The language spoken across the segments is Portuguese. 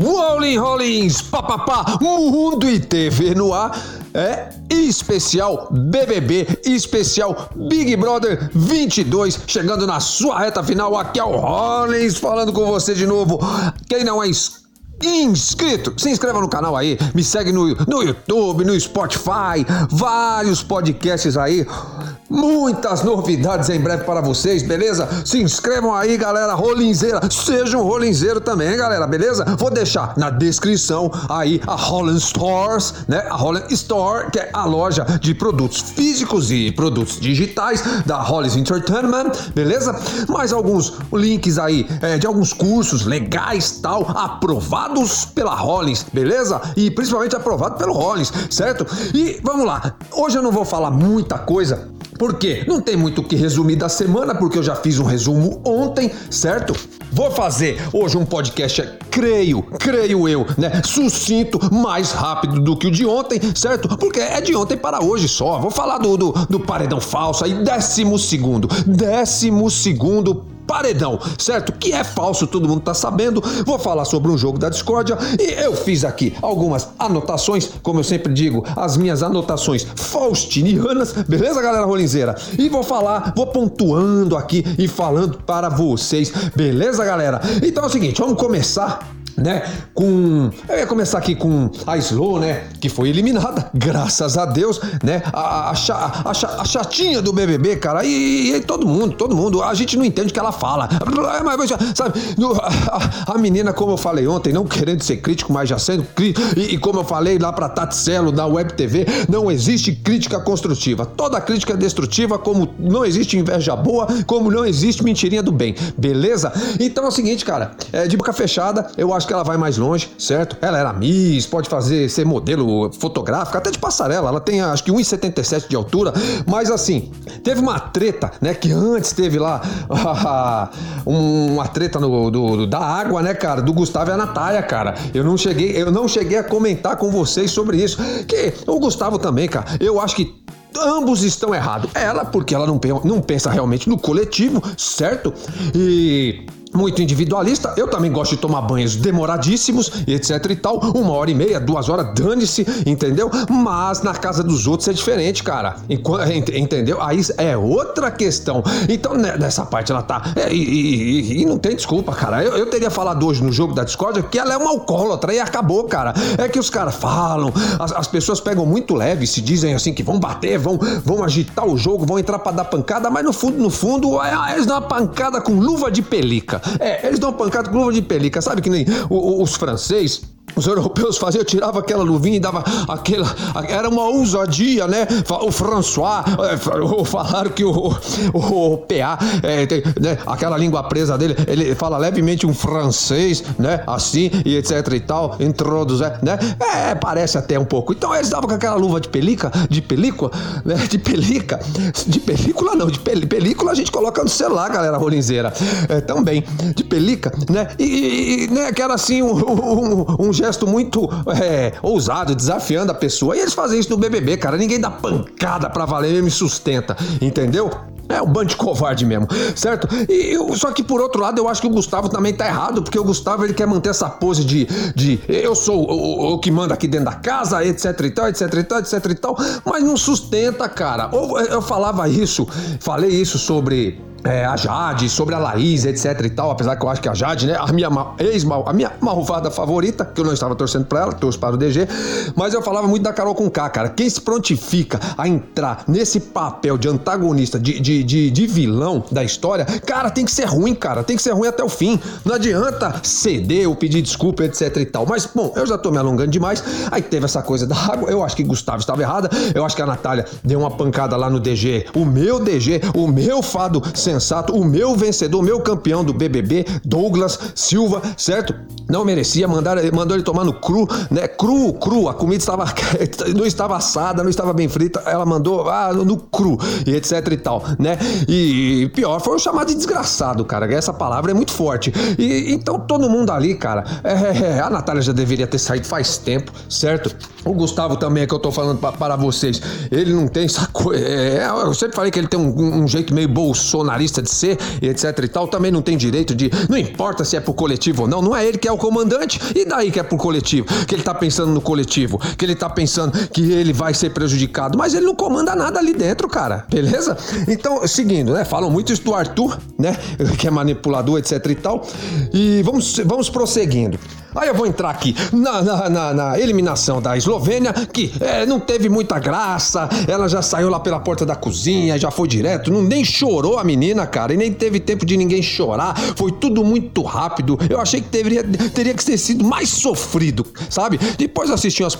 Rolling Rollins, papapá, Mundo e TV no ar. É especial BBB, especial Big Brother 22, chegando na sua reta final. Aqui é o Rollins falando com você de novo. Quem não é inscrito, se inscreva no canal aí, me segue no, no YouTube, no Spotify, vários podcasts aí. Muitas novidades em breve para vocês, beleza? Se inscrevam aí, galera, rolinzeira. Seja um rolinzeiro também, galera, beleza? Vou deixar na descrição aí a Holland Stores, né? A Holland Store, que é a loja de produtos físicos e produtos digitais da Hollis Entertainment, beleza? Mais alguns links aí é, de alguns cursos legais, tal, aprovados pela Hollins, beleza? E principalmente aprovado pelo Hollins, certo? E vamos lá. Hoje eu não vou falar muita coisa por quê? Não tem muito o que resumir da semana, porque eu já fiz um resumo ontem, certo? Vou fazer hoje um podcast, creio, creio eu, né? Sucinto, mais rápido do que o de ontem, certo? Porque é de ontem para hoje só. Vou falar do, do, do paredão falso aí, décimo segundo. Décimo segundo paredão, certo? Que é falso, todo mundo tá sabendo. Vou falar sobre um jogo da discórdia e eu fiz aqui algumas anotações, como eu sempre digo, as minhas anotações faustinianas, beleza, galera rolinzeira? E vou falar, vou pontuando aqui e falando para vocês, beleza, galera? Então é o seguinte, vamos começar né? Com. Eu ia começar aqui com a Slow, né? Que foi eliminada, graças a Deus, né? A, a, a, a chatinha do BBB, cara. E, e, todo mundo, todo mundo. A gente não entende o que ela fala. Mas, sabe, a, menina, como eu falei ontem, não querendo ser crítico, mas já sendo crítico. E, e, como eu falei lá pra Tatselo da Web TV, não existe crítica construtiva. Toda crítica é destrutiva, como não existe inveja boa, como não existe mentirinha do bem. Beleza? Então é o seguinte, cara. É, de boca fechada, eu acho acho que ela vai mais longe, certo? Ela era Miss, pode fazer ser modelo fotográfico, até de passarela. Ela tem acho que 1,77 de altura, mas assim, teve uma treta, né? Que antes teve lá uma treta no, do, da água, né, cara? Do Gustavo e a Natália, cara. Eu não cheguei, eu não cheguei a comentar com vocês sobre isso. Que o Gustavo também, cara. Eu acho que ambos estão errados. Ela, porque ela não, não pensa realmente no coletivo, certo? E muito individualista. Eu também gosto de tomar banhos demoradíssimos etc e tal. Uma hora e meia, duas horas, dane-se, entendeu? Mas na casa dos outros é diferente, cara. Entendeu? Aí é outra questão. Então, né, nessa parte ela tá. É, e, e, e, não tem desculpa, cara. Eu, eu, teria falado hoje no jogo da Discord que ela é uma alcoólatra e acabou, cara. É que os caras falam, as, as, pessoas pegam muito leve, se dizem assim que vão bater, vão, vão agitar o jogo, vão entrar para dar pancada, mas no fundo, no fundo, é, dão uma pancada com luva de pelica. É, eles dão pancada com luva de pelica. Sabe que nem os franceses os europeus faziam, tirava aquela luvinha e dava aquela. Era uma ousadia, né? O François, é, falaram que o, o, o PA, é, tem, né? aquela língua presa dele, ele fala levemente um francês, né? Assim, e etc e tal, introduz, né? É, parece até um pouco. Então eles davam com aquela luva de pelica, de película, né? De pelica, de película não, de pel, película a gente coloca no celular, galera rolinzeira. É, também, de pelica, né? E, e né? que era assim, um, um, um gesto muito é, ousado, desafiando a pessoa. E eles fazem isso no BBB, cara. Ninguém dá pancada pra valer mesmo e sustenta, entendeu? É um bando de covarde mesmo, certo? E eu, só que por outro lado eu acho que o Gustavo também tá errado, porque o Gustavo ele quer manter essa pose de, de eu sou o, o, o que manda aqui dentro da casa, etc e tal, etc e tal, etc e tal, mas não sustenta, cara. Ou eu falava isso, falei isso sobre é, a Jade, sobre a Laís, etc e tal, apesar que eu acho que a Jade, né, a minha ex a minha malvada favorita, que eu não estava torcendo para ela, torço para o DG, mas eu falava muito da Carol com K, cara. Quem se prontifica a entrar nesse papel de antagonista, de, de, de, de vilão da história, cara, tem que ser ruim, cara, tem que ser ruim até o fim. Não adianta ceder ou pedir desculpa, etc e tal. Mas, bom, eu já tô me alongando demais. Aí teve essa coisa da água, eu acho que Gustavo estava errada, eu acho que a Natália deu uma pancada lá no DG, o meu DG, o meu fado o meu vencedor, o meu campeão do BBB, Douglas Silva, certo? Não merecia, mandar, mandou ele tomar no cru, né? Cru, cru, a comida estava não estava assada, não estava bem frita, ela mandou ah, no cru e etc e tal, né? E pior foi chamado de desgraçado, cara. Essa palavra é muito forte. E então todo mundo ali, cara, é, é, é a Natália já deveria ter saído faz tempo, certo? O Gustavo também, é que eu tô falando pra, para vocês, ele não tem essa coisa. É, eu sempre falei que ele tem um, um jeito meio bolsonarista de ser, etc e tal, também não tem direito de. Não importa se é pro coletivo ou não, não é ele que é o comandante, e daí que é pro coletivo, que ele tá pensando no coletivo, que ele tá pensando que ele vai ser prejudicado, mas ele não comanda nada ali dentro, cara, beleza? Então, seguindo, né? Falam muito isso do Arthur, né? Que é manipulador, etc e tal. E vamos, vamos prosseguindo. Aí eu vou entrar aqui na, na, na, na eliminação da Eslovênia, que é, não teve muita graça, ela já saiu lá pela porta da cozinha, já foi direto, não, nem chorou a menina, cara, e nem teve tempo de ninguém chorar, foi tudo muito rápido. Eu achei que deveria, teria que ter sido mais sofrido, sabe? Depois assisti umas,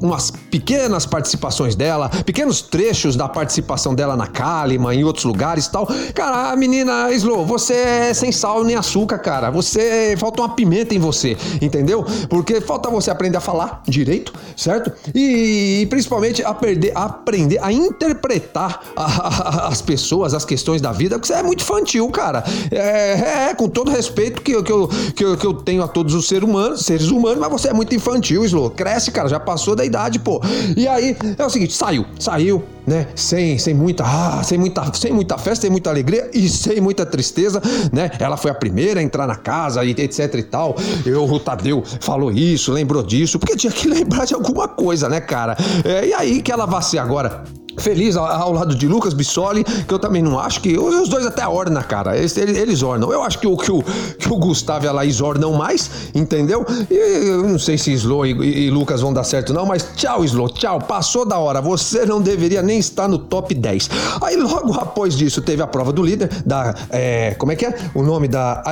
umas pequenas participações dela, pequenos trechos da participação dela na Kalima, em outros lugares tal. Cara, a menina Slo, você é sem sal nem açúcar, cara. Você falta uma pimenta em você entendeu? Porque falta você aprender a falar direito, certo? E, e principalmente aprender, aprender a interpretar a, a, as pessoas, as questões da vida, porque você é muito infantil, cara. É, é com todo respeito que, que, eu, que, eu, que eu tenho a todos os seres humanos, seres humanos, mas você é muito infantil, Slow. Cresce, cara, já passou da idade, pô. E aí, é o seguinte, saiu, saiu, né? Sem, sem muita, ah, sem muita, sem muita festa, sem muita alegria e sem muita tristeza, né? Ela foi a primeira a entrar na casa e etc e tal. Eu, o Tadeu falou isso, lembrou disso, porque tinha que lembrar de alguma coisa, né, cara? É, e aí que ela vai ser agora feliz ao, lado de Lucas Bissoli, que eu também não acho que. Os dois até ornam, cara. Eles, eles, ornam. Eu acho que o, que o, que o Gustavo e a Laís ornam mais, entendeu? E eu não sei se Slow e, e, Lucas vão dar certo, não, mas tchau, Slow, tchau. Passou da hora. Você não deveria nem estar no top 10. Aí logo após disso teve a prova do líder, da. É, como é que é? O nome da.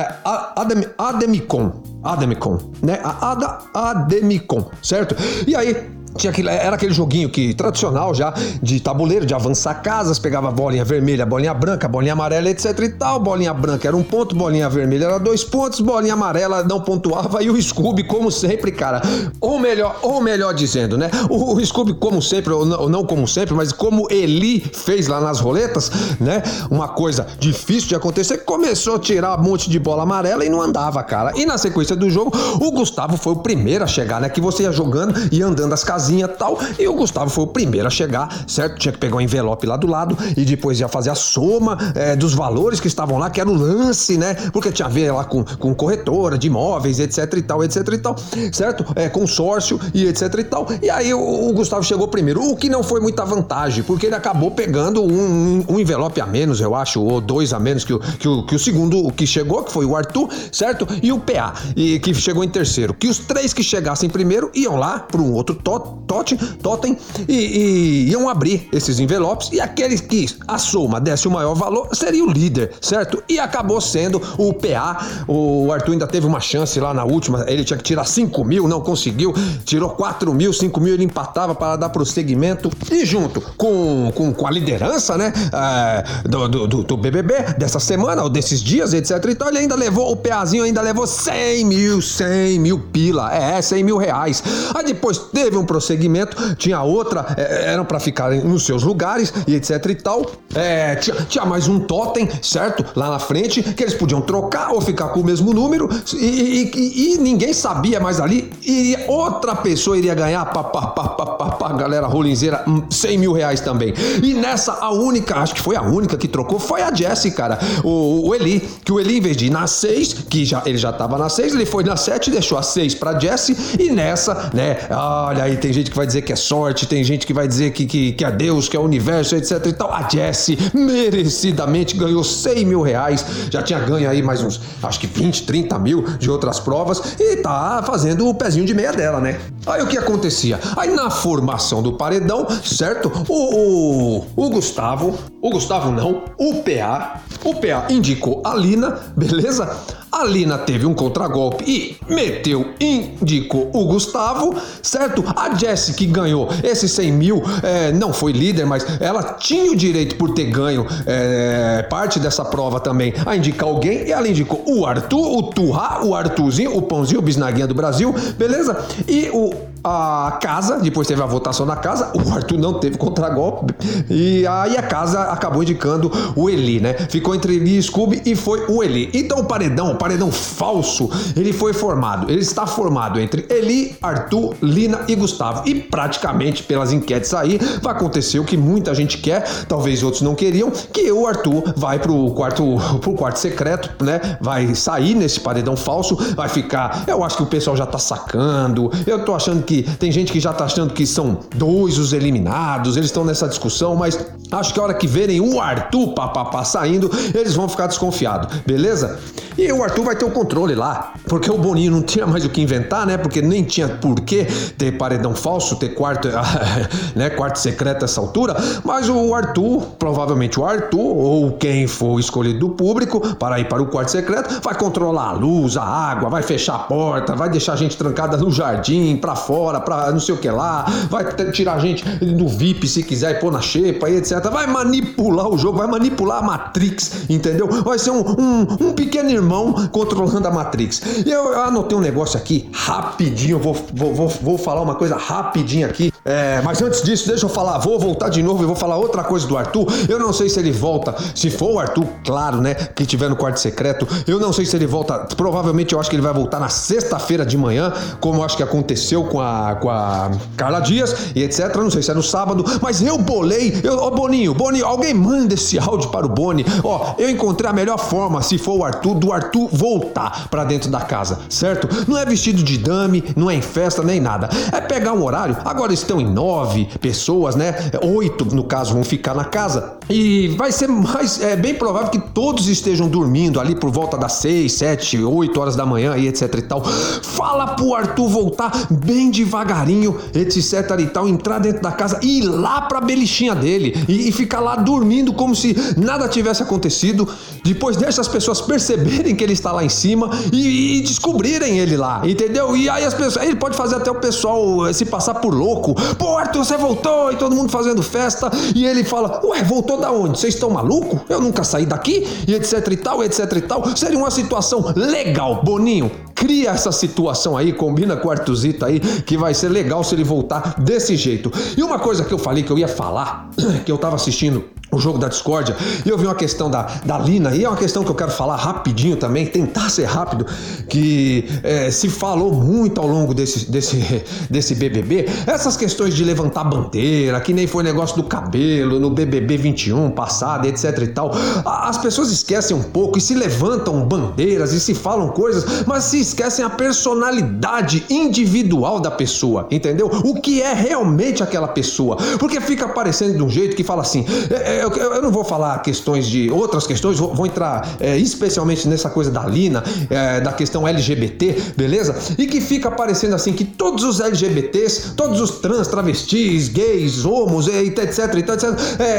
Adem, Ademicon. Ademicon, né? A Ademicon, certo? E aí tinha aquele, era aquele joguinho que tradicional já de tabuleiro, de avançar casas, pegava bolinha vermelha, bolinha branca, bolinha amarela, etc e tal. Bolinha branca era um ponto, bolinha vermelha era dois pontos, bolinha amarela não pontuava e o Scooby, como sempre, cara. Ou melhor, ou melhor dizendo, né? O, o Scooby, como sempre, ou não, ou não como sempre, mas como Eli fez lá nas roletas, né? Uma coisa difícil de acontecer, começou a tirar um monte de bola amarela e não andava, cara. E na sequência do jogo, o Gustavo foi o primeiro a chegar, né? Que você ia jogando e andando as casas casinha tal. E o Gustavo foi o primeiro a chegar, certo? Tinha que pegar o um envelope lá do lado e depois ia fazer a soma é, dos valores que estavam lá, que era o lance, né? Porque tinha a ver lá com, com corretora de imóveis, etc e tal, etc e tal, certo? É, consórcio e etc e tal. E aí o, o Gustavo chegou primeiro, o que não foi muita vantagem, porque ele acabou pegando um, um envelope a menos, eu acho, ou dois a menos que o, que o, que o segundo que chegou, que foi o Arthur, certo? E o PA, e, que chegou em terceiro. Que os três que chegassem primeiro iam lá para um outro tot totem, totem e, e, iam abrir esses envelopes e aquele que a soma desse o maior valor seria o líder, certo? E acabou sendo o PA. O Arthur ainda teve uma chance lá na última, ele tinha que tirar 5 mil, não conseguiu, tirou 4 mil, 5 mil ele empatava para dar prosseguimento e junto com, com, com a liderança, né, é, do, do, do, BBB dessa semana ou desses dias, etc. Então ele ainda levou, o PAzinho ainda levou 100 mil, 100 mil pila, é, 100 mil reais. Aí depois teve um prosseguimento, tinha outra, é, eram para ficarem nos seus lugares e etc e tal. É, tinha, tinha, mais um totem, certo? Lá na frente, que eles podiam trocar ou ficar com o mesmo número e, e, e, e ninguém sabia mais ali. E outra pessoa iria ganhar, pá, pá, pá, pá, pá, pá galera rolinzeira, 100 mil reais também. E nessa, a única, acho que foi a única que trocou, foi a Jessie, cara. O, o Eli, que o Eli, em vez de ir na 6, que já, ele já tava na 6, ele foi na 7, deixou a 6 pra Jessie. E nessa, né, olha aí, tem gente que vai dizer que é sorte, tem gente que vai dizer que, que, que é Deus, que é o universo, etc e tal. A Jessie merecidamente ganhou 100 mil reais, já tinha ganho aí mais uns, acho que 20, 30 mil de outras provas e tá fazendo o pezinho de meia dela, né? Aí o que acontecia? Aí na formação do paredão, certo? O, o, o Gustavo, o Gustavo não, o PA, o PA indicou a Lina, beleza? A Lina teve um contragolpe e meteu, indicou o Gustavo, certo? A Jessie que ganhou esses 100 mil, é, não foi líder, mas ela tinha o direito por ter ganho é, parte dessa prova também a indicar alguém e ela indicou o Arthur, o Turra, o Arthurzinho, o Pãozinho, o Bisnaguinha do Brasil, beleza? E o a casa, depois teve a votação na casa, o Arthur não teve contragolpe, e aí a casa acabou indicando o Eli, né? Ficou entre Eli e Scooby e foi o Eli. Então o paredão, paredão falso, ele foi formado, ele está formado entre Eli, Arthur, Lina e Gustavo. E praticamente pelas enquetes aí, vai acontecer o que muita gente quer, talvez outros não queriam, que o Arthur vai pro quarto, pro quarto secreto, né? Vai sair nesse paredão falso, vai ficar. Eu acho que o pessoal já tá sacando. Eu tô achando que tem gente que já tá achando que são dois os eliminados, eles estão nessa discussão, mas acho que a hora que verem o Arthur papapá saindo, eles vão ficar desconfiados, beleza? E o Arthur vai ter o controle lá, porque o Boninho não tinha mais o que inventar, né? Porque nem tinha por que ter paredão falso, ter quarto, né, quarto secreto essa altura, mas o Arthur, provavelmente o Arthur, ou quem for escolhido do público para ir para o quarto secreto, vai controlar a luz, a água, vai fechar a porta, vai deixar a gente trancada no jardim, para fora, para não sei o que lá, vai tirar a gente do VIP se quiser e pôr na xepa e etc. Vai manipular o jogo, vai manipular a Matrix, entendeu? Vai ser um, um, um pequeno irmão controlando a Matrix. Eu, eu anotei um negócio aqui, rapidinho, vou, vou, vou, vou falar uma coisa rapidinho aqui. É, mas antes disso, deixa eu falar, vou voltar de novo e vou falar outra coisa do Arthur. Eu não sei se ele volta, se for o Arthur, claro, né, que tiver no quarto secreto. Eu não sei se ele volta, provavelmente eu acho que ele vai voltar na sexta-feira de manhã, como eu acho que aconteceu com a, com a Carla Dias e etc. Não sei se é no sábado, mas eu bolei. Eu, ó, Boninho, Boninho, alguém manda esse áudio para o Boni. Ó, eu encontrei a melhor forma, se for o Arthur, do Arthur voltar para dentro da casa, certo? Não é vestido de dame, não é em festa nem nada. É pegar um horário. Agora estão em nove pessoas, né? Oito, no caso, vão ficar na casa. E vai ser mais. É bem provável que todos estejam dormindo ali por volta das seis, sete, oito horas da manhã e etc e tal. Fala pro Arthur voltar bem devagarinho, etc e tal, entrar dentro da casa e ir lá pra belichinha dele e, e ficar lá dormindo como se nada tivesse acontecido. Depois dessas pessoas perceberem que ele está lá em cima e, e descobrirem ele lá, entendeu? E aí as pessoas. Ele pode fazer até o pessoal eh, se passar por louco. Pô, Arthur, você voltou e todo mundo fazendo festa. E ele fala: Ué, voltou da onde? Vocês estão maluco? Eu nunca saí daqui e etc e tal, etc e tal. Seria uma situação legal, Boninho. Cria essa situação aí, combina com o Artuzito aí, que vai ser legal se ele voltar desse jeito. E uma coisa que eu falei que eu ia falar, que eu tava assistindo o jogo da discórdia, e eu vi uma questão da, da Lina, e é uma questão que eu quero falar rapidinho também, tentar ser rápido, que é, se falou muito ao longo desse, desse, desse BBB, essas questões de levantar bandeira, que nem foi negócio do cabelo no BBB 21 passado, etc e tal, as pessoas esquecem um pouco e se levantam bandeiras e se falam coisas, mas se esquecem a personalidade individual da pessoa, entendeu? O que é realmente aquela pessoa, porque fica aparecendo de um jeito que fala assim, é, é, eu, eu, não vou falar questões de outras questões, vou, vou entrar é, especialmente nessa coisa da Lina, é, da questão LGBT, beleza? E que fica parecendo assim que todos os LGBTs, todos os trans, travestis, gays, homos, etc, etc,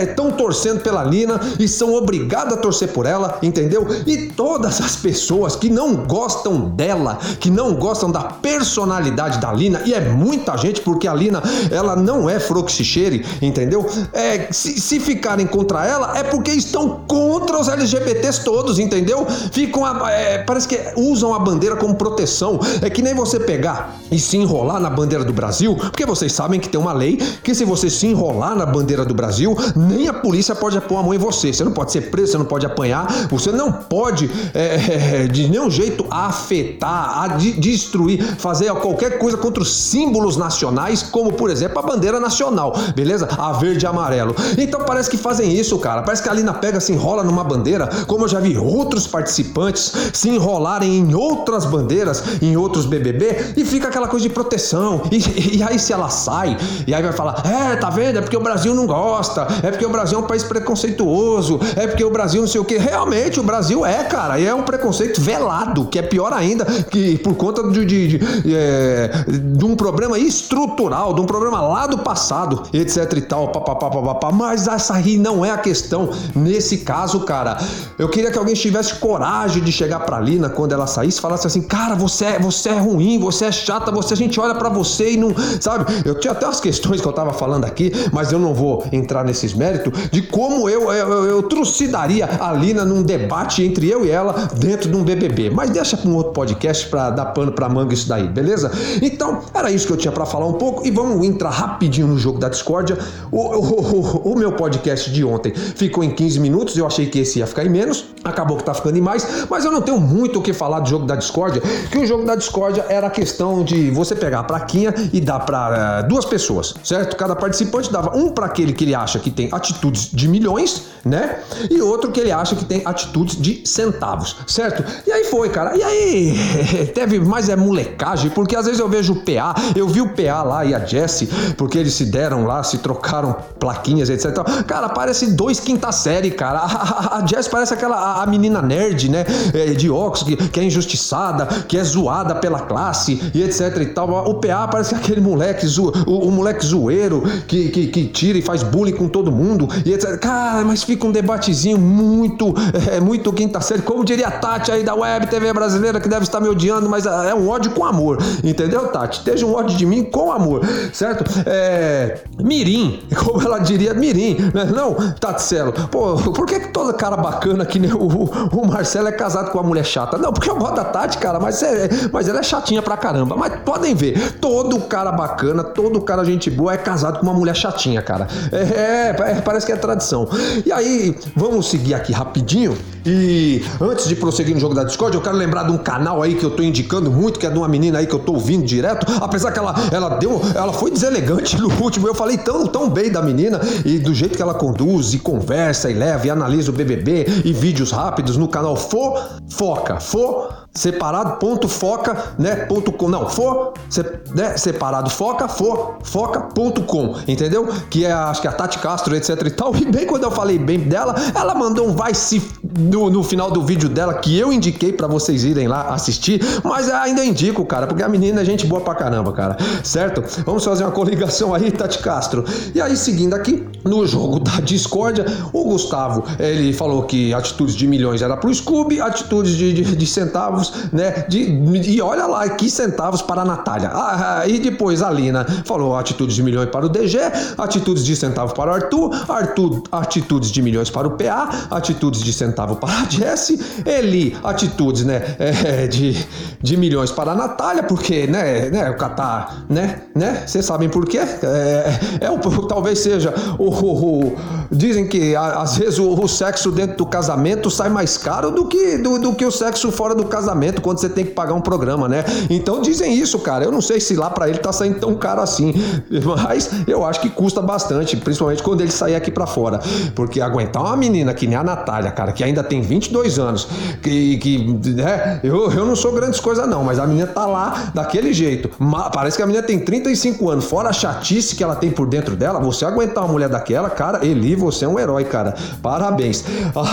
estão torcendo pela Lina e são obrigados a torcer por ela, entendeu? E todas as pessoas que não gostam dela, que não gostam da personalidade da Lina, e é muita gente, porque a Lina, ela não é froxicheire, entendeu? É, se, se ficarem contra ela, é porque estão contra os LGBTs todos, entendeu? Ficam, a, é, parece que usam a bandeira como proteção. É que nem você pegar e se enrolar na bandeira do Brasil, porque vocês sabem que tem uma lei que se você se enrolar na bandeira do Brasil, nem a polícia pode pôr a mão em você. Você não pode ser preso, você não pode apanhar, você não pode é, de nenhum jeito afetar, a de, destruir, fazer qualquer coisa contra os símbolos nacionais, como por exemplo a bandeira nacional, beleza? A verde e amarelo. Então parece que fazem isso, cara. Parece que a Lina pega, se enrola numa bandeira, como eu já vi outros participantes se enrolarem em outras bandeiras, em outros BBB, e fica aquela coisa de proteção. E, e aí se ela sai, e aí vai falar: é, tá vendo? É porque o Brasil não gosta, é porque o Brasil é um país preconceituoso, é porque o Brasil não sei o que. Realmente, o Brasil é, cara, e é um preconceito velado, que é pior ainda, que por conta de, de, de, é, de um problema estrutural, de um problema lá do passado, etc e tal, papapá. Mas essa aí não é a questão. Nesse caso, cara, eu queria que alguém tivesse coragem de chegar pra Lina quando ela saísse e falasse assim: Cara, você é, você é ruim, você é chata, você a gente olha para você e não. Sabe? Eu tinha até as questões que eu tava falando aqui, mas eu não vou entrar nesses méritos de como eu, eu, eu, eu trucidaria a Lina num debate entre eu e ela dentro de um BBB. Mas deixa pra um outro podcast pra dar pano pra manga isso daí, beleza? Então, era isso que eu tinha para falar um pouco e vamos entrar rapidinho no jogo da discórdia. O, o, o, o meu podcast de ontem ficou em 15 minutos, eu achei que esse ia ficar em menos. acabou que tá ficando demais, mas eu não tenho muito o que falar do jogo da discórdia, que o jogo da discórdia era a questão de você pegar a plaquinha e dar para uh, duas pessoas, certo? Cada participante dava um para aquele que ele acha que tem atitudes de milhões, né? E outro que ele acha que tem atitudes de centavos, certo? E aí foi, cara. E aí teve mais é molecagem, porque às vezes eu vejo o PA, eu vi o PA lá e a Jessie, porque eles se deram lá, se trocaram plaquinhas, etc. Cara, parece dois quinta série, cara. A, a, a Jessie parece aquela a, menina nerd, né? É, de óculos, que, que, é injustiçada, que é zoada pela classe e etc e tal. O PA parece aquele moleque, zo, o, o, moleque zoeiro que, que, que, tira e faz bullying com todo mundo e etc. Cara, mas fica um debatezinho muito, é, muito quinta série, como diria a Tati aí da Web TV brasileira, que deve estar me odiando, mas é um ódio com amor, entendeu, Tati? Esteja um ódio de mim com amor, certo? É, mirim, como ela diria, mirim, né? Não, Tatselo, pô, por que, que toda cara bacana que nem o, o, Marcelo é casado com uma mulher chata. Não, porque eu gosto da Tati, cara, mas, é, mas ela é chatinha pra caramba. Mas podem ver, todo cara bacana, todo cara gente boa é casado com uma mulher chatinha, cara. É, é, é parece que é tradição. E aí, vamos seguir aqui rapidinho. E antes de prosseguir no jogo da Discord, eu quero lembrar de um canal aí que eu tô indicando muito, que é de uma menina aí que eu tô ouvindo direto. Apesar que ela, ela deu, ela foi deselegante no último. Eu falei tão, tão bem da menina e do jeito que ela conduz e conversa e leva e analisa o BBB e vídeos rápidos no canal Fo Foca. Fo separado ponto foca né ponto com. Não for se, né, separado foca for foca ponto com entendeu? Que é acho que é a Tati Castro etc e tal. E bem quando eu falei bem dela ela mandou um vai se no, no final do vídeo dela que eu indiquei para vocês irem lá assistir mas ainda indico cara porque a menina é gente boa pra caramba cara certo? Vamos fazer uma coligação aí Tati Castro. E aí seguindo aqui no jogo da discórdia o Gustavo ele falou que atitudes de milhões era pro Scooby atitudes de, de, de centavos centavos, né? De, e olha lá, que centavos para a Natália. Ah, ah, e depois a Lina falou atitudes de milhões para o DG, atitudes de centavo para o Arthur, Arthur, atitudes de milhões para o PA, atitudes de centavo para a Jessie, Eli, atitudes, né? É, de, de milhões para a Natália, porque, né? né o Catar, né? né? Vocês sabem por quê? É, é, o, talvez seja o, o, o dizem que às vezes o, o, sexo dentro do casamento sai mais caro do que, do, do que o sexo fora do casamento quando você tem que pagar um programa, né? Então dizem isso, cara. Eu não sei se lá para ele tá saindo tão caro assim, mas eu acho que custa bastante, principalmente quando ele sair aqui para fora. Porque aguentar uma menina que nem a Natália, cara, que ainda tem 22 anos, que, que né? eu, eu não sou grandes coisas não, mas a menina tá lá daquele jeito. Parece que a menina tem 35 anos, fora a chatice que ela tem por dentro dela, você aguentar uma mulher daquela, cara, Eli, você é um herói, cara. Parabéns.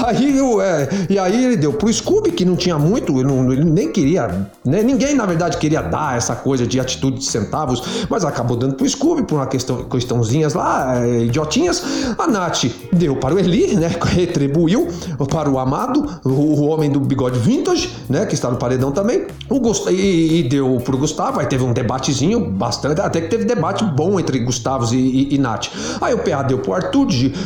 Aí, é, e aí ele deu pro Scooby, que não tinha muito, ele não, ele nem queria, né? ninguém na verdade queria dar essa coisa de atitude de centavos, mas acabou dando pro Scooby por uma questão, questãozinhas lá, é, idiotinhas. A Nath deu para o Eli, né? Retribuiu para o amado, o, o, homem do bigode vintage, né? Que está no paredão também. O Gust e, e deu pro Gustavo, aí teve um debatezinho bastante, até que teve debate bom entre Gustavos e, e, e Nath. Aí o PA deu pro Arthur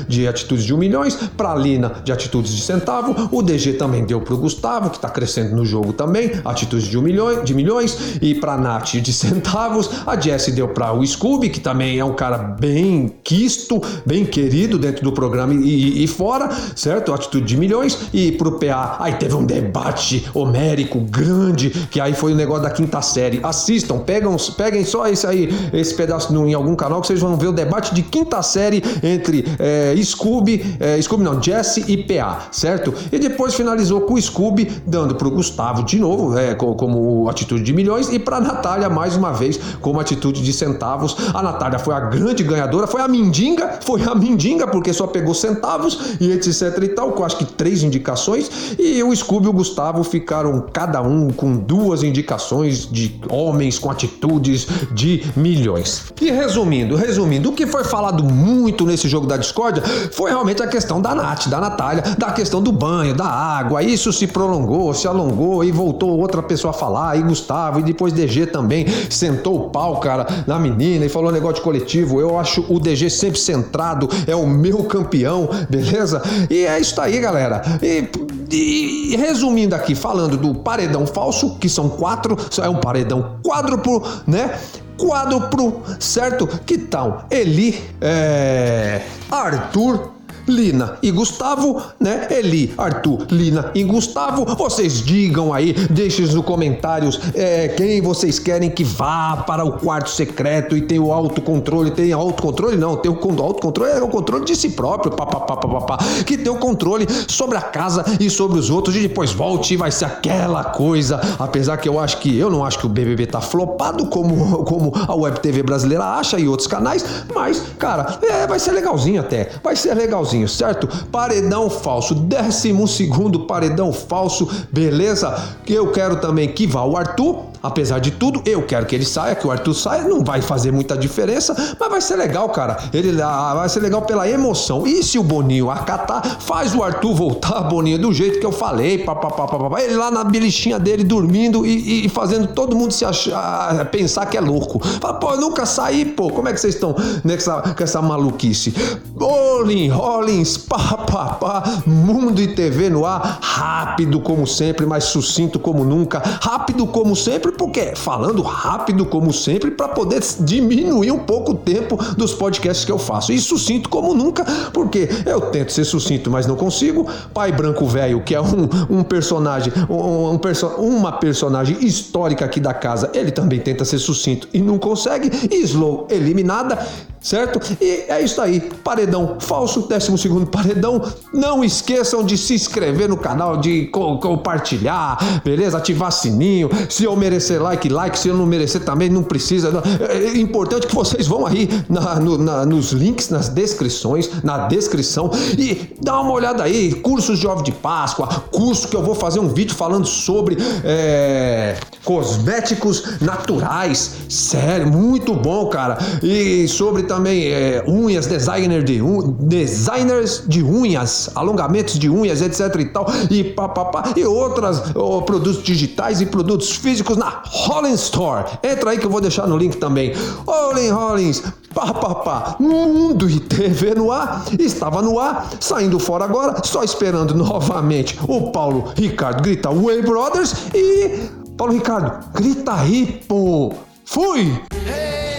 de, de atitudes de um milhões, pra Lina de atitudes de centavo, o DG também deu pro Gustavo, que tá crescendo no jogo também, atitudes de, um milhão, de milhões, e para Nath de centavos. A Jessie deu para o Scooby, que também é um cara bem quisto, bem querido dentro do programa e, e fora, certo? Atitude de milhões. E pro PA, aí teve um debate homérico grande, que aí foi o negócio da quinta série. Assistam, pegam, peguem só esse aí, esse pedaço no, em algum canal, que vocês vão ver o debate de quinta série entre é, Scooby, é, Scooby não, Jesse e PA, certo? E depois finalizou com o Scooby dando pro Gustavo de novo, é, como atitude de milhões, e para Natália, mais uma vez, como atitude de centavos. A Natália foi a grande ganhadora, foi a Mindinga, foi a Mindinga, porque só pegou centavos e etc e tal, com acho que três indicações, e o Scooby e o Gustavo ficaram cada um com duas indicações de homens com atitudes de milhões. E resumindo, resumindo, o que foi falado muito nesse jogo da discórdia foi realmente a questão da Nath, da Natália, da questão do banho, da água, isso se prolongou, se alongou e voltou outra pessoa a falar, e Gustavo, e depois DG também sentou o pau, cara, na menina e falou negócio de coletivo. Eu acho o DG sempre centrado, é o meu campeão, beleza? E é isso aí, galera. E, e resumindo aqui, falando do paredão falso, que são quatro, é um paredão quádruplo, né? Quádruplo, certo? Que tal Eli, é, Arthur, Lina e Gustavo, né? Eli, Arthur, Lina e Gustavo. Vocês digam aí, deixem nos comentários é, quem vocês querem que vá para o quarto secreto e tem o autocontrole. Tem autocontrole? Não, tem o autocontrole é o controle de si próprio, papapá, papapá, que tem o controle sobre a casa e sobre os outros e depois volte e vai ser aquela coisa. Apesar que eu acho que eu não acho que o BBB tá flopado como, como a Web TV brasileira acha e outros canais, mas, cara, é, vai ser legalzinho até. Vai ser legalzinho, certo? Paredão falso, décimo segundo paredão falso, beleza? Eu quero também que vá o Arthur, apesar de tudo, eu quero que ele saia, que o Arthur saia, não vai fazer muita diferença, mas vai ser legal, cara. Ele ah, vai ser legal pela emoção. E se o Boninho acatar, faz o Arthur voltar, Boninho, do jeito que eu falei, papapá. Ele lá na belichinha dele dormindo e, e, fazendo todo mundo se achar, pensar que é louco. Fala, pô, eu nunca saí, pô. Como é que vocês estão nessa, com essa maluquice? Olin, Rollins, papapá, Mundo e TV no ar, rápido como sempre, mas sucinto como nunca, rápido como sempre, porque falando rápido como sempre para poder diminuir um pouco o tempo dos podcasts que eu faço. E sucinto como nunca, porque eu tento ser sucinto, mas não consigo. Pai Branco Velho, que é um, um personagem, um, um perso uma personagem histórica aqui da casa, ele também tenta ser sucinto e não consegue. Slow eliminada certo? E é isso aí, paredão falso, 12 segundo paredão. Não esqueçam de se inscrever no canal, de co compartilhar, beleza? Ativar sininho. Se eu merecer like, like. Se eu não merecer também, não precisa. É importante que vocês vão aí na, no, na, nos links, nas descrições, na descrição e dá uma olhada aí. Cursos de ovo de Páscoa, curso que eu vou fazer um vídeo falando sobre é, cosméticos naturais. Sério, muito bom, cara. E sobre também também é, unhas, designer de un... designers de unhas, alongamentos de unhas, etc e tal, e papapá, e outras produtos digitais e produtos físicos na Hollins Store. Entra aí que eu vou deixar no link também. Olin Hollins, papapá, Mundo e TV no ar, estava no ar, saindo fora agora, só esperando novamente o Paulo Ricardo grita Way Brothers e Paulo Ricardo, grita pô. Fui! Hey!